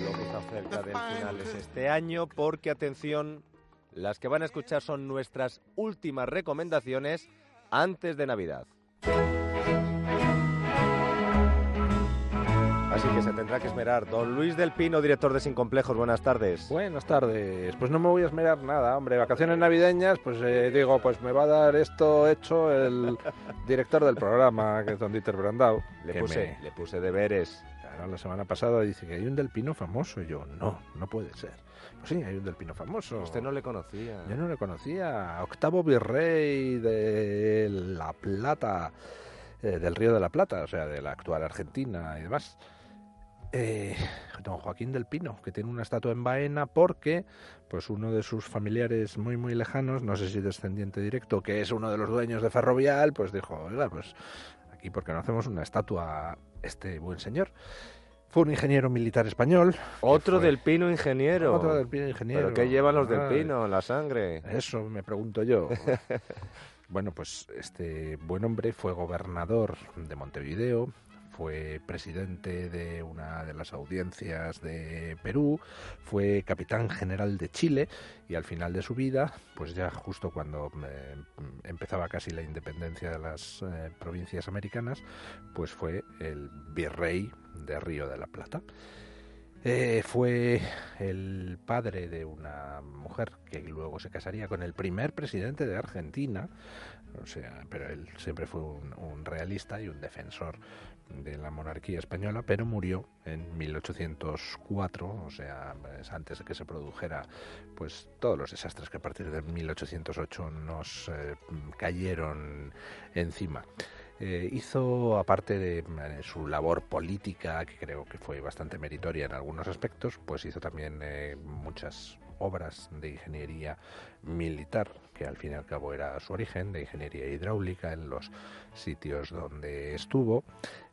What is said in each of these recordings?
Lo que está cerca del final es este año, porque atención, las que van a escuchar son nuestras últimas recomendaciones antes de Navidad. Así que se tendrá que esmerar. Don Luis del Pino, director de Sin Complejos, buenas tardes. Buenas tardes. Pues no me voy a esmerar nada, hombre. Vacaciones navideñas, pues eh, digo, pues me va a dar esto hecho el director del programa, que es don Dieter Brandau. Le puse, me- le puse deberes. Claro, la semana pasada dice que hay un del Pino famoso. Y yo, no, no puede ser. Pues sí, hay un del Pino famoso. Usted no le conocía. Yo no le conocía. Octavo virrey de La Plata, eh, del Río de la Plata, o sea, de la actual Argentina y demás. Eh, don Joaquín del Pino, que tiene una estatua en Baena porque pues uno de sus familiares muy muy lejanos, no sé si descendiente directo, que es uno de los dueños de Ferrovial, pues dijo, oiga, pues aquí porque no hacemos una estatua a este buen señor. Fue un ingeniero militar español. Otro del Pino ingeniero. Otro del Pino ingeniero. ¿Pero qué llevan los del Ay. Pino en la sangre? Eso me pregunto yo. bueno, pues este buen hombre fue gobernador de Montevideo, fue presidente de una de las audiencias de Perú, fue capitán general de Chile y al final de su vida, pues ya justo cuando eh, empezaba casi la independencia de las eh, provincias americanas, pues fue el virrey de Río de la Plata. Eh, fue el padre de una mujer que luego se casaría con el primer presidente de Argentina, o sea, pero él siempre fue un, realista y un defensor de la monarquía española, pero murió en 1804, o sea, es antes de que se produjera pues todos los desastres que a partir de 1808 nos eh, cayeron encima. Eh, hizo, aparte de eh, su labor política, que creo que fue bastante meritoria en algunos aspectos, pues hizo también muchas obras de ingeniería militar, que al fin y al cabo era su origen, de ingeniería hidráulica en los sitios donde estuvo.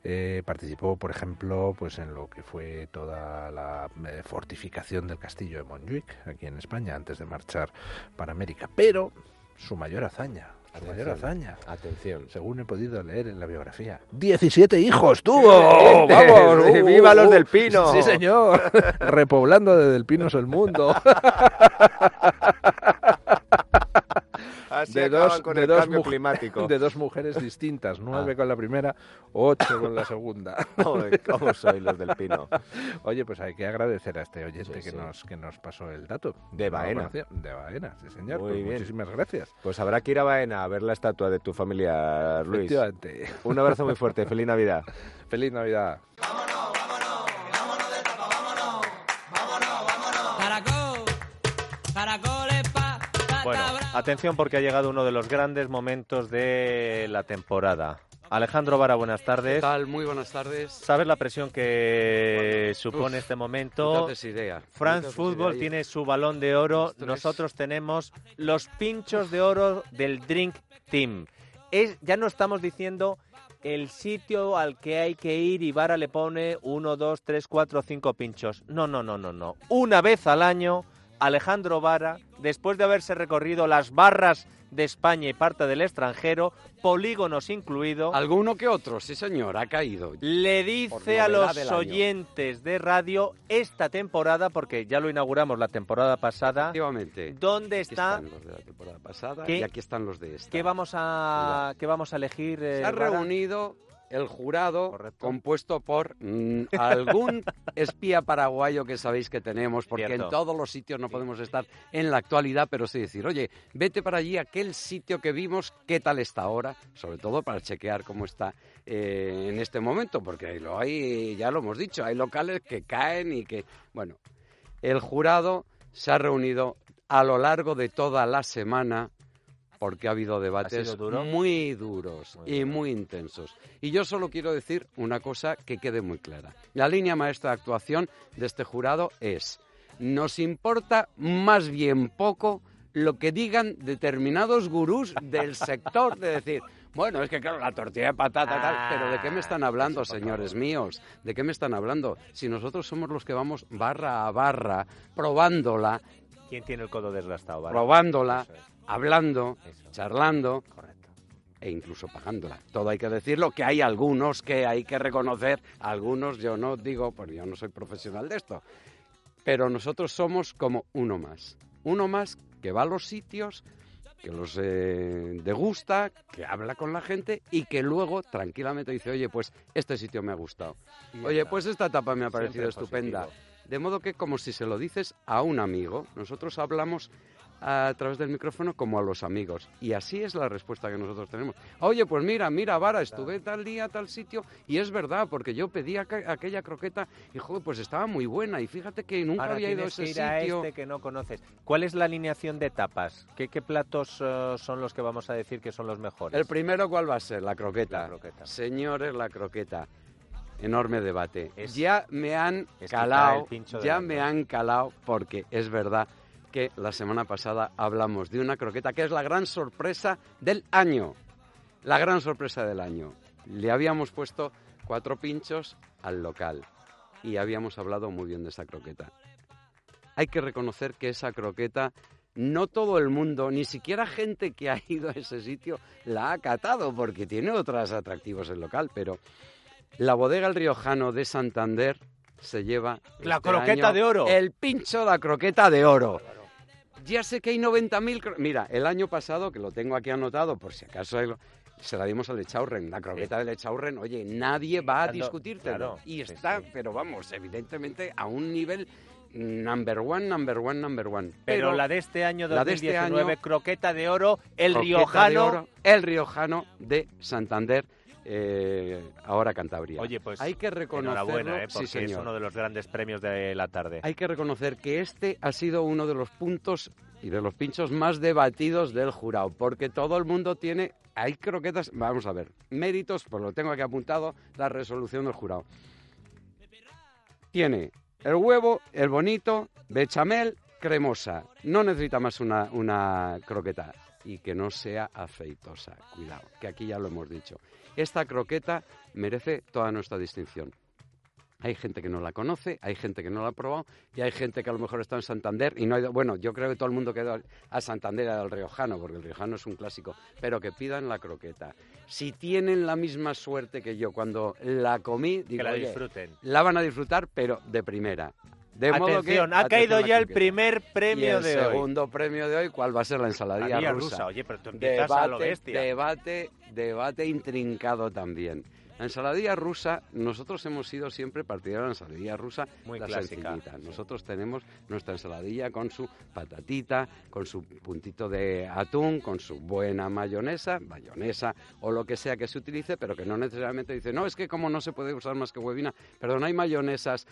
Eh, participó, por ejemplo, pues en lo que fue toda la eh, fortificación del castillo de Montjuic, aquí en España, antes de marchar para América. Pero su mayor hazaña, Atención. hazaña, Atención. según he podido leer en la biografía. ¡17 hijos tuvo! ¡Vamos! Sí, ¡Viva los del Pino! Sí, señor. Repoblando de Del Pinos el mundo. Así De dos- con de el dos cambio muj- climático. De dos mujeres distintas. Nueve Ah. con la primera, ocho con la segunda. ¿Cómo soy los del Pino? Oye, pues hay que agradecer a este oyente Sí, que, sí. Nos, que nos pasó el dato. De Baena. De Baena, sí, señor. Muy Pues bien. Muchísimas gracias. Pues habrá que ir a Baena a ver la estatua de tu familia, Luis. Un abrazo muy fuerte. Feliz Navidad. Feliz Navidad. Atención porque ha llegado uno de los grandes momentos de la temporada. Alejandro Vara, buenas ¿Qué tardes. tal? Muy buenas tardes. ¿Sabes la presión que supone este No momento? te haces idea. France No Football idea. tiene su balón de oro. Esto es- Nosotros tenemos los pinchos de oro del Drink Team. Es, ya no estamos diciendo el sitio al que hay que ir y Vara le pone uno, dos, tres, cuatro, cinco pinchos. No, no, no, no, no. Una vez al año, Alejandro Vara, después de haberse recorrido las barras de España y parte del extranjero, polígonos incluido, Alguno que otro, sí señor, ha caído. le dice a los oyentes de radio esta temporada, porque ya lo inauguramos la temporada pasada, Efectivamente. ¿dónde Aquí está? están los de la temporada pasada ¿Qué- y aquí están los de esta. ¿Qué vamos a, qué vamos a elegir? eh, Se ha Vara? reunido el jurado Correcto. compuesto por mm, algún espía paraguayo que sabéis que tenemos, porque Cierto. en todos los sitios no podemos estar en la actualidad, pero sí decir, oye, vete para allí, aquel sitio que vimos, ¿qué tal está ahora? Sobre todo para chequear cómo está eh, en este momento, porque ahí lo hay, ya lo hemos dicho, hay locales que caen y que, bueno, el jurado se ha reunido a lo largo de toda la semana porque ha habido debates duro? muy duros Muy y muy intensos. Y yo solo quiero decir una cosa que quede muy clara. La línea maestra de actuación de este jurado es, nos importa más bien poco lo que digan determinados gurús del sector, de decir, bueno, es que claro, la tortilla de patata tal, pero ¿de qué me están hablando, señores favor. míos? ¿De qué me están hablando? Si nosotros somos los que vamos barra a barra, probándola, ¿Quién tiene el codo desgastado? Probándola, es, hablando, eso. charlando, Correcto. e incluso pagándola. Todo hay que decirlo, que hay algunos que hay que reconocer, algunos yo no digo, pues yo no soy profesional de esto, pero nosotros somos como uno más. Uno más que va a los sitios, que los eh, degusta, que habla con la gente y que luego tranquilamente dice, oye, pues este sitio me ha gustado. Oye, pues esta etapa me ha Siempre parecido estupenda. positivo. De modo que como si se lo dices a un amigo, nosotros hablamos a través del micrófono como a los amigos. Y así es la respuesta que nosotros tenemos. Oye, pues mira, mira, Vara, estuve tal día, tal sitio, y es verdad, porque yo pedí aqu- aquella croqueta y, joder, pues estaba muy buena. Y fíjate que nunca Ahora había ido a ese que ir a sitio. este que no conoces. ¿Cuál es la alineación de tapas? ¿Qué, qué platos eh, son los que vamos a decir que son los mejores? El primero, ¿cuál va a ser? La croqueta. La croqueta. Señores, la croqueta. Enorme debate. Es- ya me han calado, ya me han calado porque es verdad que la semana pasada hablamos de una croqueta que es la gran sorpresa del año. La gran sorpresa del año. Le habíamos puesto cuatro pinchos al local y habíamos hablado muy bien de esa croqueta. Hay que reconocer que esa croqueta no todo el mundo, ni siquiera gente que ha ido a ese sitio, la ha catado porque tiene otros atractivos el local, pero la bodega El Riojano de Santander se lleva La este croqueta año de oro. El pincho de la croqueta de oro. Ya sé que hay 90.000... cro- Mira, el año pasado, que lo tengo aquí anotado, por si acaso hay lo- se la dimos al Echaurren. La croqueta del Echaurren, oye, nadie va a discutírtelo. claro, y está, sí. pero vamos, evidentemente a un nivel number one, number one, number one. Pero, la de este año la de este 2019, año- croqueta de oro, el riojano. oro, el riojano de Santander, eh, ahora Cantabria. Oye, pues hay que reconocerlo, ¿eh? sí, porque es señor. uno de los grandes premios de la tarde. Hay que reconocer que este ha sido uno de los puntos y de los pinchos más debatidos del jurado, porque todo el mundo tiene, hay croquetas, vamos a ver, méritos, pues lo tengo aquí apuntado, la resolución del jurado. Tiene el huevo, el bonito, bechamel, cremosa. No necesita más una, una croqueta y que no sea aceitosa. Cuidado, que aquí ya lo hemos dicho. Esta croqueta merece toda nuestra distinción. Hay gente que no la conoce, hay gente que no la ha probado y hay gente que a lo mejor está en Santander y no ha ido. Bueno, yo creo que todo el mundo que ha ido a Santander al Riojano, porque el Riojano es un clásico, pero que pidan la croqueta. Si tienen la misma suerte que yo cuando la comí, digo, que la "Oye, disfruten. la van a disfrutar, pero de primera. De modo que, Atención, ha atención caído ya el primer Y premio el de hoy. segundo premio de hoy, ¿cuál va a ser la ensaladilla rusa? rusa. Oye, pero tú empiezas a lo Debate, bestia. debate, debate intrincado también. La ensaladilla rusa, nosotros hemos sido siempre partidarios de la ensaladilla rusa, Muy la clásica, sencillita. Nosotros tenemos nuestra ensaladilla con su patatita, con su puntito de atún, con su buena mayonesa, mayonesa o lo que sea que se utilice, pero que no necesariamente dice, no, es que como no se puede usar más que huevina, perdón, hay mayonesas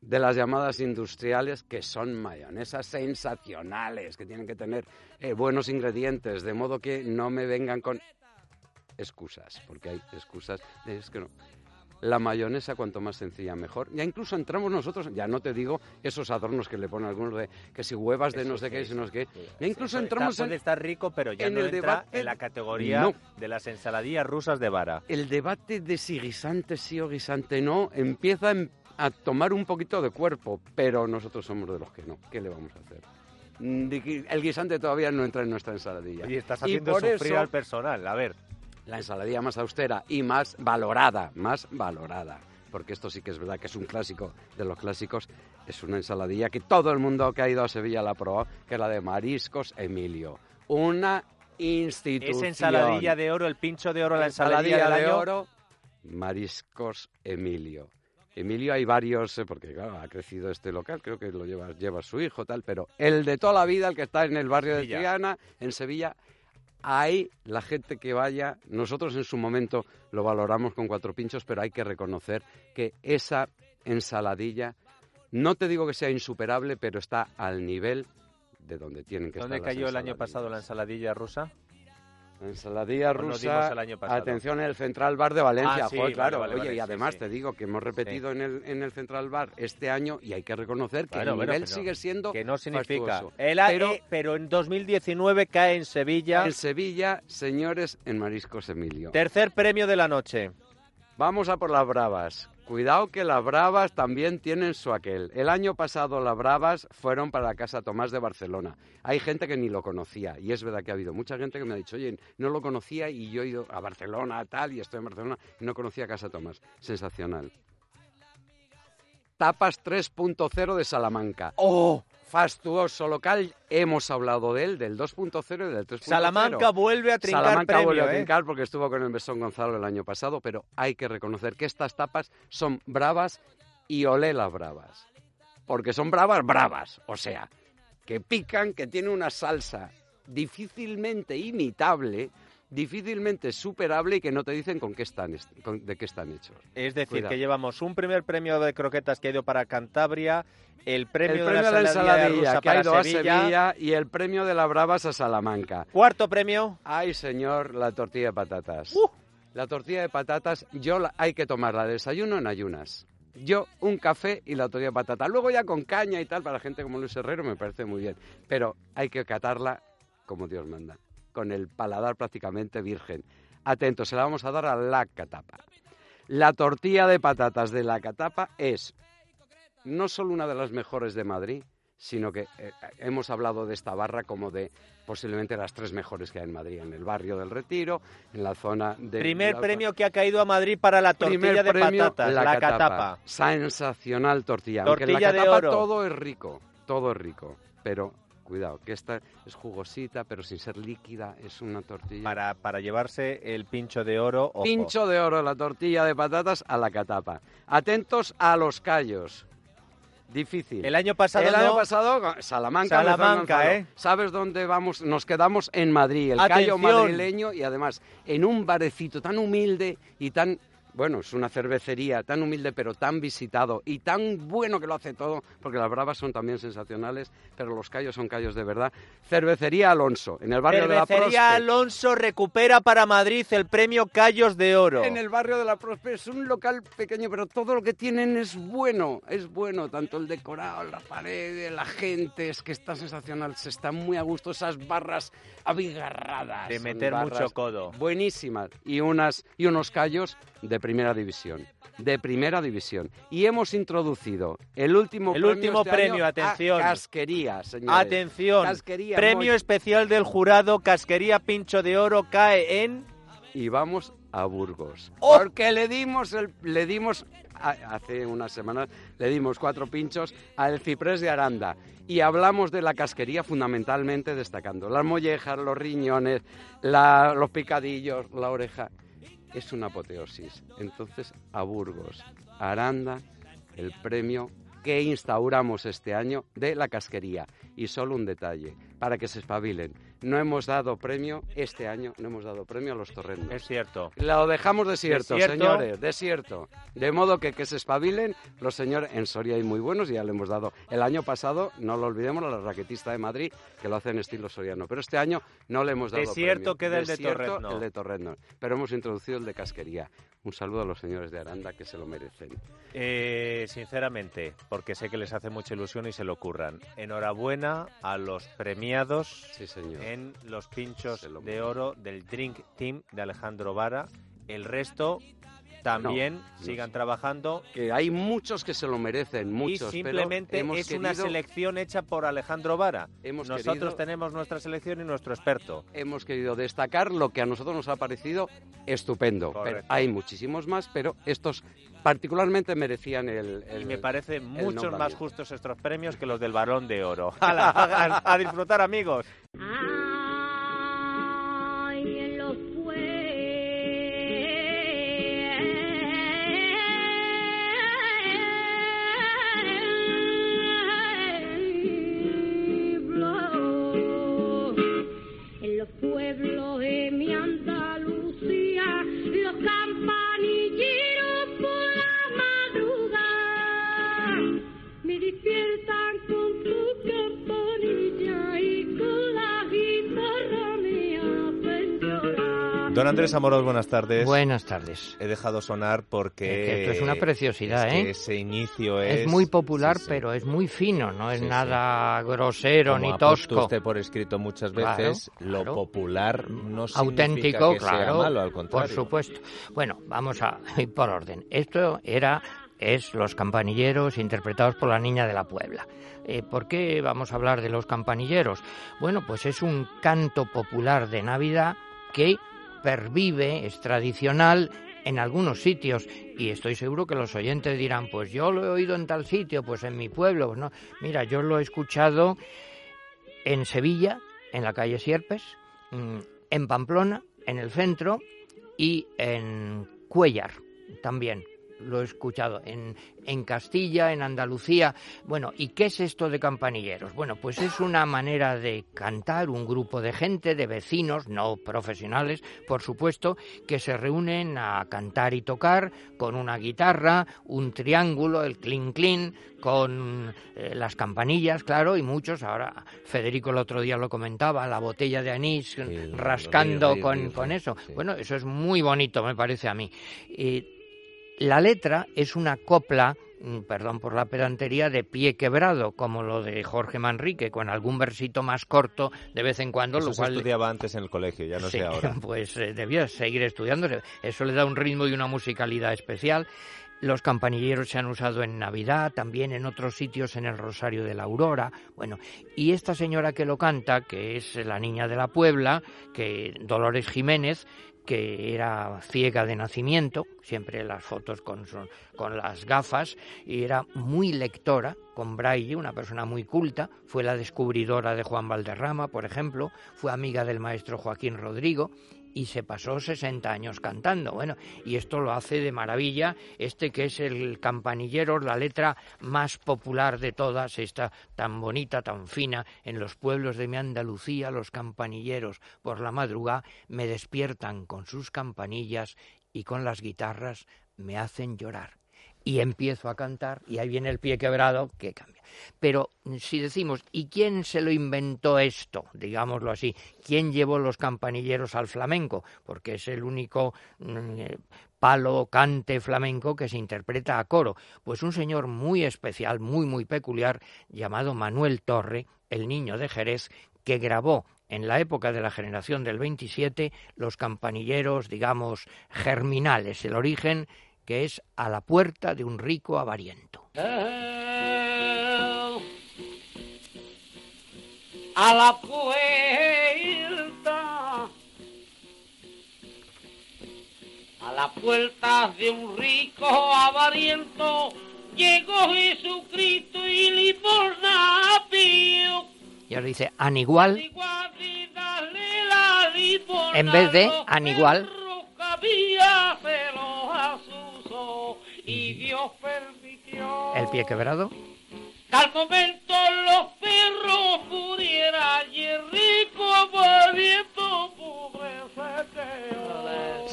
de las llamadas industriales que son mayonesas sensacionales, que tienen que tener eh, buenos ingredientes, de modo que no me vengan con excusas, porque hay excusas, de, es que no. La mayonesa cuanto más sencilla mejor. Ya incluso entramos nosotros, ya no te digo esos adornos que le ponen algunos de que si huevas de Eso no sé qué, si no sé qué. Ya incluso entramos está, en puede estar rico, pero ya en no el entra debate- en la categoría No. de las ensaladillas rusas de vara. el debate de si guisante sí o guisante no empieza en- a tomar un poquito de cuerpo, pero nosotros somos de los que no. ¿Qué le vamos a hacer? Mm, El guisante todavía no entra en nuestra ensaladilla. Oye, estás Y haciendo por sufrir eso- al personal. A ver, la ensaladilla más austera y más valorada, más valorada, porque esto sí que es verdad que es un clásico de los clásicos, es una ensaladilla que todo el mundo que ha ido a Sevilla la ha probado, que es la de Mariscos Emilio. Una institución. es ensaladilla de oro, el pincho de oro, la ensaladilla, Ensaladilla del de año. oro, Mariscos Emilio. Emilio hay varios, eh, porque claro, ha crecido este local, creo que lo lleva, lleva su hijo, tal, pero el de toda la vida, el que está en el barrio de. Triana, en Sevilla, ahí la gente que vaya, nosotros en su momento lo valoramos con cuatro pinchos, pero hay que reconocer que esa ensaladilla, no te digo que sea insuperable, pero está al nivel de donde tienen que ¿Dónde estar. las cayó el año pasado la ensaladilla rusa? La ensaladilla ¿O nos rusa, el año pasado? atención, en el Central Bar de Valencia. Ah, sí, Joder, vale, claro, vale, oye, vale, y sí, además sí. te digo que hemos repetido en, el, en el Central Bar este año y hay que reconocer que Bueno, el nivel sigue siendo Que no significa. El A- Pero- eh, pero en 2019 cae en Sevilla. En Sevilla, señores, en Mariscos Emilio. Tercer premio de la noche. Vamos a por las bravas. Cuidado que las Bravas también tienen su aquel. El año pasado las Bravas fueron para la Casa Tomás de Barcelona. Hay gente que ni lo conocía y es verdad que ha habido mucha gente que me ha dicho, oye, no lo conocía y yo he ido a Barcelona, tal, y estoy en Barcelona y no conocía Casa Tomás. Sensacional. Tapas 3.0 de Salamanca. ¡Oh! Fastuoso local, hemos hablado de él, del 2.0 y del 3.0. Salamanca vuelve a trincar Salamanca premio, vuelve a ¿eh? trincar porque estuvo con el Besón Gonzalo el año pasado, pero hay que reconocer que estas tapas son bravas y olé las bravas. Porque son bravas, bravas. O sea, que pican, que tiene una salsa difícilmente imitable, difícilmente superable y que no te dicen con qué están, con- de qué están hechos. Es decir, Cuidado. que llevamos un primer premio de croquetas que ha ido para Cantabria, el premio, el premio de la ensaladilla ensaladilla rusa que ha ido Sevilla, a Sevilla y el premio de las bravas a Salamanca. cuarto premio, Ay, señor, la tortilla de patatas. Uh. La tortilla de patatas, yo la- hay que tomarla de desayuno en ayunas. Yo un café y la tortilla de patata. Luego ya con caña y tal, para gente como Luis Herrero me parece muy bien. Pero hay que catarla como Dios manda, con el paladar prácticamente virgen. Atentos, se la vamos a dar a la catapa. La tortilla de patatas de la catapa es no solo una de las mejores de Madrid, sino que eh, hemos hablado de esta barra como de posiblemente las tres mejores que hay en Madrid, en el barrio del Retiro, en la zona de... primer la- premio que ha caído a Madrid para la tortilla de premio, patatas, la, catapa. Sensacional tortilla. Aunque en Tortilla la de catapa oro. todo es rico, todo es rico, pero cuidado, que esta es jugosita, pero sin ser líquida, es una tortilla... Para, para llevarse el pincho de oro, ojo. Pincho de oro, la tortilla de patatas a la catapa. Atentos a los callos. Difícil. El año pasado El año no. pasado, Salamanca. Salamanca. ¿eh? ¿Sabes dónde vamos? Nos quedamos en Madrid, el callo madrileño y además en un barecito tan humilde y tan... Bueno, es una cervecería tan humilde pero tan visitado y tan bueno que lo hace todo, porque las bravas son también sensacionales, pero los callos son callos de verdad. Cervecería Alonso, en el barrio de la Cervecería Prospe. Alonso recupera para Madrid el premio Callos de Oro. En el barrio de la Prospe es un local pequeño, pero todo lo que tienen es bueno, es bueno, tanto el decorado, las paredes, la gente, es que está sensacional, se está muy a gusto, esas barras abigarradas. De meter mucho codo. Buenísimas, y, unas, y unos callos de primera división, de primera división. Y hemos introducido el último El premio último este premio, año a atención. casquería, señores. Atención, Casquería, premio muy- especial del jurado Casquería Pincho de Oro cae en... y vamos a Burgos. ¡Oh! Porque le dimos, el, le dimos a- hace unas semanas, le dimos cuatro pinchos al ciprés de Aranda. Y hablamos de la casquería fundamentalmente destacando las mollejas, los riñones, la- los picadillos, la oreja. Es una apoteosis. Entonces, a Burgos, Aranda, el premio que instauramos este año de la casquería. Y solo un detalle, para que se espabilen. No hemos dado premio este año, no hemos dado premio a los torrendos. Es cierto. Lo dejamos desierto, Desierto. señores, desierto. De modo que que se espabilen los señores. En Soria hay muy buenos ya le hemos dado. El año pasado, no lo olvidemos, a la raquetista de Madrid, que lo hace en estilo soriano. Pero este año no le hemos dado Desierto premio. queda el de Torrezno. el de Torrezno. Pero hemos introducido el de casquería. Un saludo a los señores de Aranda que se lo merecen. Eh, sinceramente, porque sé que les hace mucha ilusión y se lo ocurran. Enhorabuena a los premiados Sí, señor. en los pinchos de oro del Drink Team de Alejandro Vara. El resto también no sigan trabajando. Que hay muchos que se lo merecen, muchos. y pero simplemente hemos es una selección hecha por Alejandro Vara. Hemos Nosotros querido- tenemos nuestra selección y nuestro experto. hemos querido destacar lo que a nosotros nos ha parecido estupendo. Pero hay muchísimos más, pero estos particularmente merecían el... el- Y me parece muchos más justos estos premios que los del Balón de Oro. ¡Hala! a, a disfrutar, amigos. Don Andrés Amorós, buenas tardes. Buenas tardes. He dejado sonar porque... Es que esto es una preciosidad, es que ¿eh? ese inicio es... Es muy popular, sí, sí. pero es muy fino, no es Sí, sí. nada grosero Como ni tosco. usted por escrito muchas Claro, veces, lo claro. popular no significa Auténtico, que sea claro. malo, al por contrario. supuesto. Bueno, vamos a ir por orden. Esto era es Los Campanilleros interpretados por la Niña de la Puebla. Eh, ¿Por qué vamos a hablar de los campanilleros? Bueno, pues es un canto popular de Navidad que pervive, es tradicional en algunos sitios y estoy seguro que los oyentes dirán, pues yo lo he oído en tal sitio, pues en mi pueblo, pues no. Mira, yo lo he escuchado en Sevilla, en la calle Sierpes, mm, en Pamplona, en el centro y en Cuellar también. Lo he escuchado en, en Castilla, en Andalucía. Bueno, ¿y qué es esto de campanilleros? Bueno, pues es una manera de cantar, un grupo de gente, de vecinos, no profesionales, por supuesto, que se reúnen a cantar y tocar con una guitarra, un triángulo, el clink clink, con eh, las campanillas, claro, y muchos, ahora Federico el otro día lo comentaba, la botella de anís rascando con, con eso. sí. Bueno, eso es muy bonito, me parece a mí. Y la letra es una copla, mm, perdón por la pedantería, de pie quebrado, como lo de Jorge Manrique, con algún versito más corto de vez en cuando, Eso lo se cual estudiaba antes en el colegio, ya no Sí, sé ahora. Pues eh, debía seguir estudiando. Eso le da un ritmo y una musicalidad especial. Los campanilleros se han usado en Navidad, también en otros sitios en el Rosario de la Aurora. Bueno, y esta señora que lo canta, que es la niña de la Puebla, que Dolores Jiménez, que era ciega de nacimiento, siempre las fotos con, con las gafas, y era muy lectora, con braille, una persona muy culta, fue la descubridora de Juan Valderrama, por ejemplo, fue amiga del maestro Joaquín Rodrigo, y se pasó 60 años cantando. Bueno, y esto lo hace de maravilla, este que es el campanillero, la letra más popular de todas, esta tan bonita, tan fina, en los pueblos de mi Andalucía, los campanilleros por la madrugada me despiertan con sus campanillas y con las guitarras me hacen llorar. Y empiezo a cantar y ahí viene el pie quebrado que cambia. Pero si decimos, ¿y quién se lo inventó esto? Digámoslo así. ¿Quién llevó los campanilleros al flamenco? Porque es el único mm, eh, palo cante flamenco que se interpreta a coro. Pues un señor muy especial, muy, muy peculiar, llamado Manuel Torre, el niño de Jerez, que grabó en la época de la generación del 27 los campanilleros, digamos, germinales, el origen que es a la puerta de un rico avariento. a la puerta, a la puerta de un rico avariento, llegó Jesucristo y limosna pidió. Y ahora dice anigual, Igual En vez de a los Dios permitió. el pie quebrado. Momento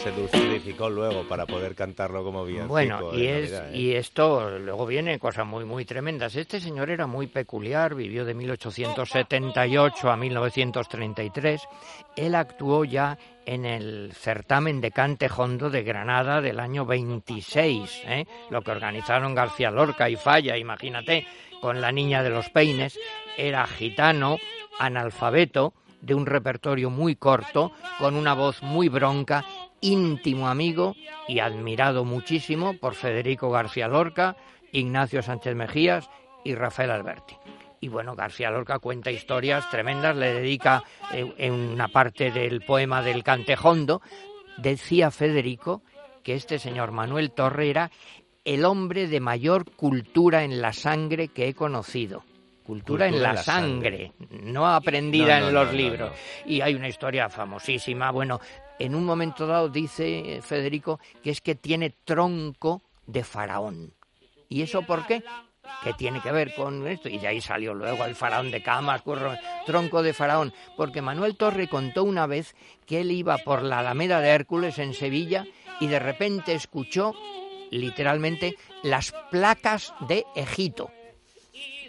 Se dulcificó luego para poder cantarlo como bien. Bueno, y, es, ¿eh? y esto luego viene cosas muy, muy tremendas. Este señor era muy peculiar, vivió de 1878 a 1933. Él actuó ya en el certamen de cante hondo de Granada del año 26, ¿eh? lo que organizaron García Lorca y Falla, imagínate, con la niña de los peines. Era gitano, analfabeto, de un repertorio muy corto, con una voz muy bronca, íntimo amigo y admirado muchísimo por Federico García Lorca, Ignacio Sánchez Mejías y Rafael Alberti. Y bueno, García Lorca cuenta historias tremendas, le dedica eh, en una parte del poema del Cantejondo. Decía Federico que este señor Manuel Torre era el hombre de mayor cultura en la sangre que he conocido. Cultura, en la, sangre, no aprendida No, no, en los no, libros. Y hay una historia famosísima. Bueno, en un momento dado dice eh, Federico que es que tiene tronco de faraón. ¿Y eso por qué? ¿Qué tiene que ver con esto? Y de ahí salió luego el faraón de camas, tronco de faraón. Porque Manuel Torre contó una vez que él iba por la Alameda de Hércules en Sevilla y de repente escuchó literalmente las placas de Egipto.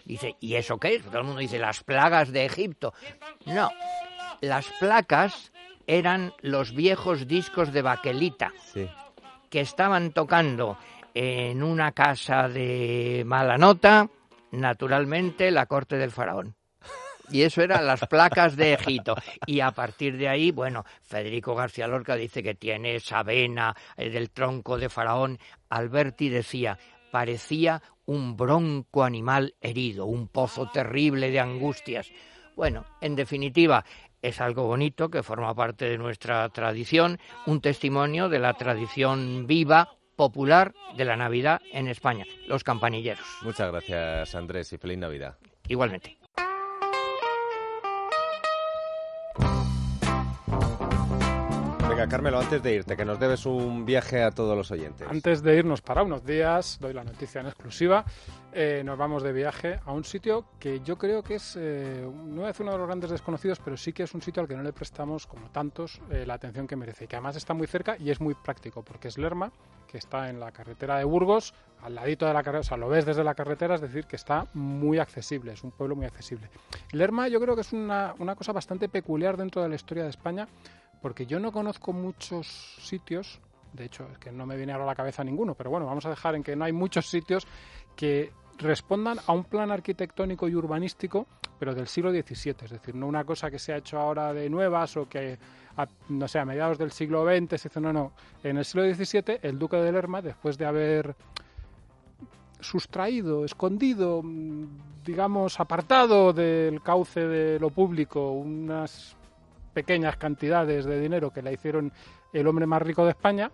Dice, ¿y eso qué es? Todo el mundo dice, las plagas de Egipto. No, las placas eran los viejos discos de baquelita Sí. que estaban tocando en una casa de mala nota, naturalmente la corte del faraón. Y eso eran las placas de Egipto. Y a partir de ahí, bueno, Federico García Lorca dice que tiene esa vena eh, del tronco de faraón. Alberti decía, parecía un bronco animal herido, un pozo terrible de angustias. Bueno, en definitiva, es algo bonito que forma parte de nuestra tradición, un testimonio de la tradición viva, popular de la Navidad en España, los campanilleros. Muchas gracias, Andrés, y feliz Navidad. Igualmente. Venga, Carmelo, antes de irte, que nos debes un viaje a todos los oyentes. Antes de irnos para unos días, doy la noticia en exclusiva, eh, nos vamos de viaje a un sitio que yo creo que es, eh, no decir uno de los grandes desconocidos, pero sí que es un sitio al que no le prestamos, como tantos, eh, la atención que merece. Y que además está muy cerca y es muy práctico, porque es Lerma, que está en la carretera de Burgos, al ladito de la carretera, o sea, lo ves desde la carretera, es decir, que está muy accesible, es un pueblo muy accesible. Lerma yo creo que es una, una cosa bastante peculiar dentro de la historia de España, porque yo no conozco muchos sitios, de hecho es que no me viene ahora a la cabeza ninguno, pero bueno, vamos a dejar en que no hay muchos sitios que respondan a un plan arquitectónico y urbanístico, pero del siglo XVII, es decir, no una cosa que se ha hecho ahora de nuevas o que, a, no a mediados del siglo XX se hizo, no, no, en el siglo XVII el duque de Lerma, después de haber sustraído, escondido, mm, digamos, apartado del cauce de lo público unas pequeñas cantidades de dinero que la hicieron el hombre más rico de España,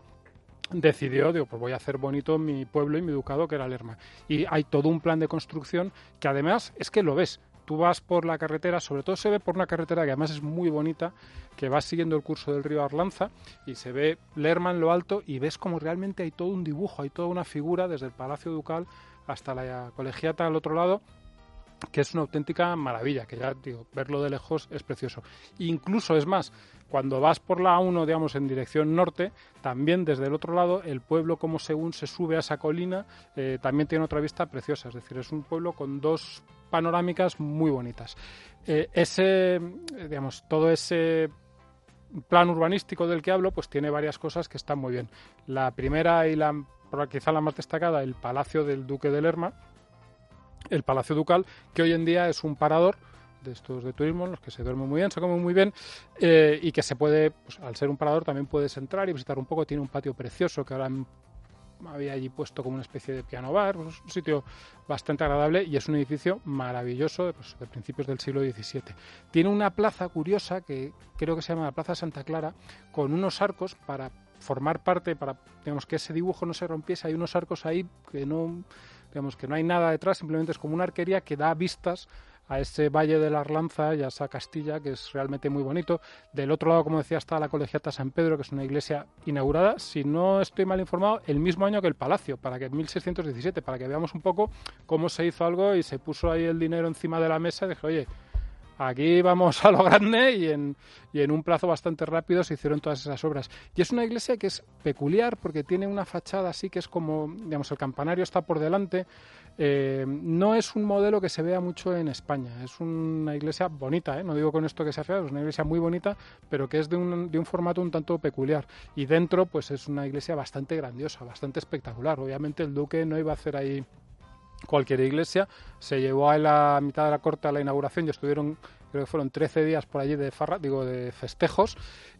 decidió, digo, pues voy a hacer bonito mi pueblo y mi ducado, que era Lerma. Y hay todo un plan de construcción que además es que lo ves. Tú vas por la carretera, sobre todo se ve por una carretera que además es muy bonita, que vas siguiendo el curso del río Arlanza y se ve Lerma en lo alto y ves como realmente hay todo un dibujo, hay toda una figura desde el Palacio Ducal hasta la colegiata al otro lado que es una auténtica maravilla, que ya digo, verlo de lejos es precioso. Incluso es más, cuando vas por la A1, digamos, en dirección norte, también desde el otro lado, el pueblo, como según se sube a esa colina, eh, también tiene otra vista preciosa. Es decir, es un pueblo con dos panorámicas muy bonitas. Eh, ese, digamos, todo ese plan urbanístico del que hablo, pues tiene varias cosas que están muy bien. La primera y la quizá la más destacada, el Palacio del Duque de Lerma, el Palacio Ducal, que hoy en día es un parador de estos de turismo, en los que se duerme muy bien, se come muy bien eh, y que se puede, pues, al ser un parador, también puedes entrar y visitar un poco. Tiene un patio precioso que ahora han- había allí puesto como una especie de piano bar, pues, es un sitio bastante agradable y es un edificio maravilloso pues, de principios del siglo XVII. Tiene una plaza curiosa que creo que se llama la Plaza Santa Clara, con unos arcos para formar parte, para digamos que ese dibujo no se rompiese, hay unos arcos ahí que no digamos que no hay nada detrás, simplemente es como una arquería que da vistas a ese valle de la Arlanza y a esa Castilla, que es realmente muy bonito. Del otro lado, como decía, está la Colegiata San Pedro, que es una iglesia inaugurada, si no estoy mal informado, el mismo año que el Palacio, para que 1617, para que veamos un poco cómo se hizo algo y se puso ahí el dinero encima de la mesa y dije, oye, aquí vamos a lo grande y en, un plazo bastante rápido se hicieron todas esas obras. Y es una iglesia que es peculiar porque tiene una fachada así que es como, digamos, el campanario está por delante. Eh, no es un modelo que se vea mucho en España. Es una iglesia bonita, ¿eh? no digo con esto que sea fea, es una iglesia muy bonita, pero que es de un, de un formato un tanto peculiar. Y dentro, pues es una iglesia bastante grandiosa, bastante espectacular. Obviamente el duque no iba a hacer ahí cualquier iglesia. Se llevó a la mitad de la corte a la inauguración y estuvieron, creo que fueron 13 días por allí de farra, digo, de festejos.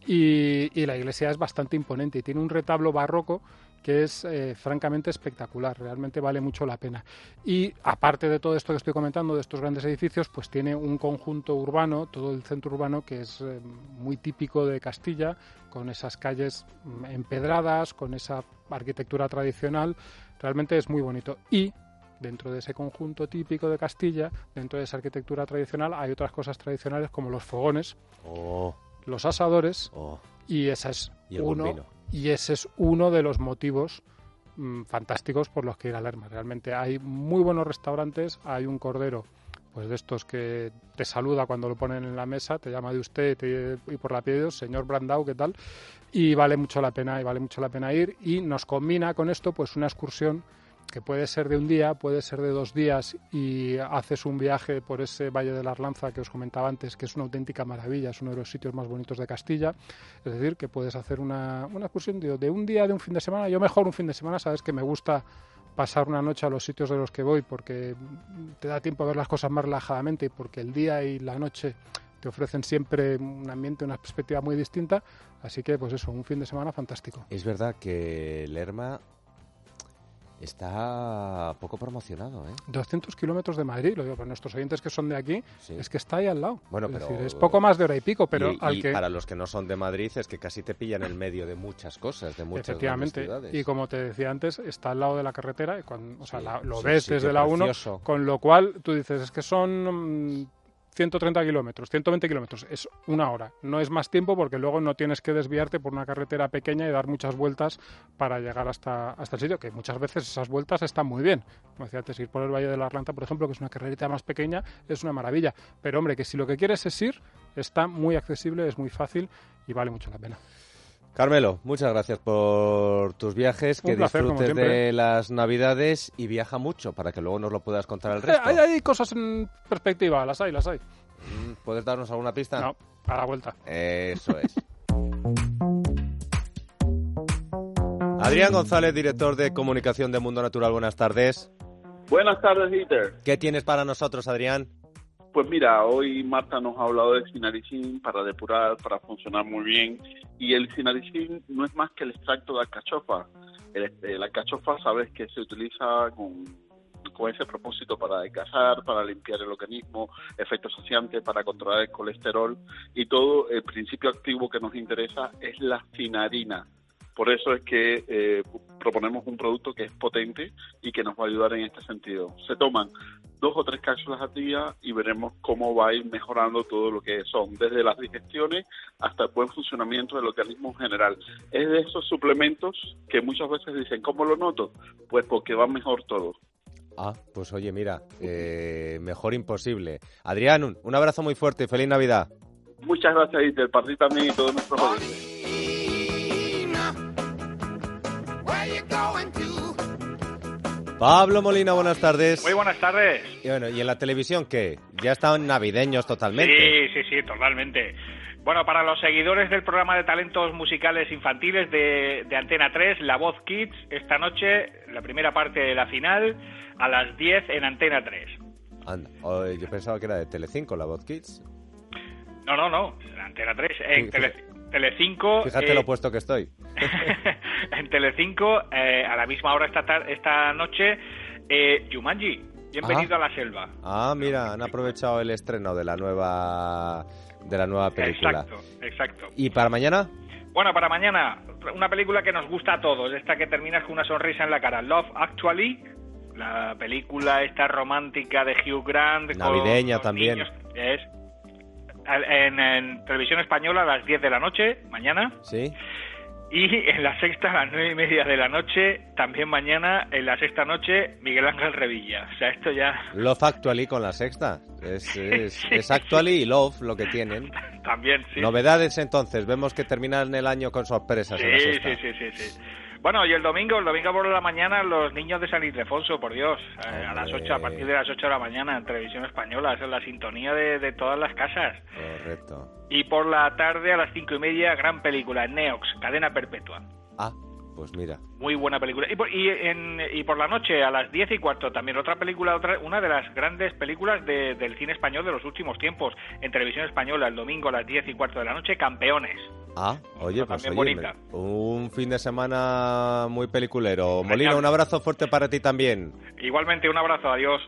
Y, y la iglesia es bastante imponente y tiene un retablo barroco que es eh, francamente espectacular, realmente vale mucho la pena. Y aparte de todo esto que estoy comentando, de estos grandes edificios, pues tiene un conjunto urbano, todo el centro urbano, que es eh, muy típico de Castilla, con esas calles mm, empedradas, con esa arquitectura tradicional, realmente es muy bonito. Y dentro de ese conjunto típico de Castilla, dentro de esa arquitectura tradicional, hay otras cosas tradicionales como los fogones, Oh, los asadores, oh. y esa es Y uno y ese es uno de los motivos mm, fantásticos por los que ir a Lerma. Realmente hay muy buenos restaurantes, hay un cordero pues de estos que te saluda cuando lo ponen en la mesa, te llama de usted te- y por la piedra, señor Brandau, ¿qué tal? Y vale mucho la pena, y vale mucho la pena ir y nos combina con esto pues una excursión que puede ser de un día, puede ser de dos días y haces un viaje por ese Valle de la Arlanza que os comentaba antes, que es una auténtica maravilla, es uno de los sitios más bonitos de Castilla. Es decir, que puedes hacer una, una excursión de, de un día, de un fin de semana. Yo mejor un fin de semana, sabes que me gusta pasar una noche a los sitios de los que voy porque te da tiempo a ver las cosas más relajadamente y porque el día y la noche te ofrecen siempre un ambiente, una perspectiva muy distinta. Así que, pues eso, un fin de semana fantástico. Es verdad que Lerma está poco promocionado, ¿eh? 200 kilómetros de Madrid, lo digo para nuestros oyentes que son de aquí, Sí. es que está ahí al lado. Bueno, es pero- decir, es poco más de hora y pico, pero y, al y que... para los que no son de Madrid es que casi te pillan en el medio de muchas cosas, de muchas Efectivamente, ciudades. y como te decía antes, está al lado de la carretera, y cuando, o sea, Sí, la- lo ves desde la 1, precioso. con lo cual tú dices, es que son mm, 130 kilómetros, 120 kilómetros, es una hora, no es más tiempo porque luego no tienes que desviarte por una carretera pequeña y dar muchas vueltas para llegar hasta, hasta el sitio, que muchas veces esas vueltas están muy bien. Como decía antes, ir por el Valle de la Atlanta, por ejemplo, que es una carrerita más pequeña, es una maravilla, pero hombre, que si lo que quieres es ir, está muy accesible, es muy fácil y vale mucho la pena. Carmelo, muchas gracias por tus viajes, Un que placer, disfrutes de las navidades y viaja mucho para que luego nos lo puedas contar al Eh, resto. hay, hay cosas en perspectiva, las hay, las hay. Mm, ¿Puedes darnos alguna pista? No, a la vuelta. Eso es. Adrián González, director de comunicación de Mundo Natural, buenas tardes. Buenas tardes, Dieter. ¿Qué tienes para nosotros, Adrián? Pues mira, hoy Marta nos ha hablado de sinaricín para depurar, para funcionar muy bien. Y el sinaricín no es más que el extracto de alcachofa. Eh, la alcachofa, sabes que se utiliza con, ese propósito para adelgazar, para limpiar el organismo, efecto saciante, para controlar el colesterol. Y todo el principio activo que nos interesa es la cinarina. Por eso es que eh, proponemos un producto que es potente y que nos va a ayudar en este sentido. Se toman dos o tres cápsulas al día y veremos cómo va a ir mejorando todo lo que son, desde las digestiones hasta el buen funcionamiento del organismo en general. Es de esos suplementos que muchas veces dicen, ¿cómo lo noto? Pues porque va mejor todo. Ah, pues oye, mira, eh, mejor imposible. Adrián, un, abrazo muy fuerte y feliz Navidad. Muchas gracias, Iter, para ti también y todos nuestros oyentes. Pablo Molina, buenas tardes. Muy buenas tardes. Y bueno, ¿y en la televisión qué? Ya están navideños totalmente. Sí, sí, sí, totalmente. Bueno, para los seguidores del programa de talentos musicales infantiles de, de Antena 3, La Voz Kids, esta noche, la primera parte de la final, a las 10 en Antena 3. Anda, oh, yo pensaba que era de Telecinco, la Voz Kids. No, no, no, en Antena 3, en Sí, Tele, Telecinco... Fíjate eh, lo puesto que estoy. en Telecinco, eh, a la misma hora esta, tar- esta noche, eh, Jumanji, bienvenido Ah. a la selva. Ah, mira, han aprovechado el estreno de la nueva de la nueva película. Exacto, exacto. ¿Y para mañana? Bueno, para mañana, una película que nos gusta a todos, esta que terminas con una sonrisa en la cara, Love Actually, la película esta romántica de Hugh Grant. con Navideña los también. niños, es en, en televisión española a las 10 de la noche, mañana, ¿Sí? y en la sexta a las nueve y media de la noche, también mañana, en la sexta noche, Miguel Ángel Revilla. O sea, esto ya Love Actually con la sexta. Es, es, es Actually y Love lo que tienen. también, sí. Novedades entonces, vemos que terminan el año con sorpresas en la Sí, sexta. sí, sí, sí, sí. Bueno, y el domingo, el domingo por la mañana, los niños de San Ildefonso, por Dios, eh, a las 8, a partir de las 8 de la mañana en televisión española, es la sintonía de, de todas las casas. Correcto. Y por la tarde, a las cinco y media, gran película, Neox, Cadena Perpetua. Ah, pues mira. Muy buena película. Y por, y, en- y por la noche, a las 10 y cuarto, también otra película, otra, una de las grandes películas de- del cine español de los últimos tiempos, en televisión española, el domingo a las 10 y cuarto de la noche, Campeones. Ah, oye, pues oye, bonita. me- un fin de semana muy peliculero. Molina, un abrazo fuerte para ti también. Igualmente, un abrazo, adiós.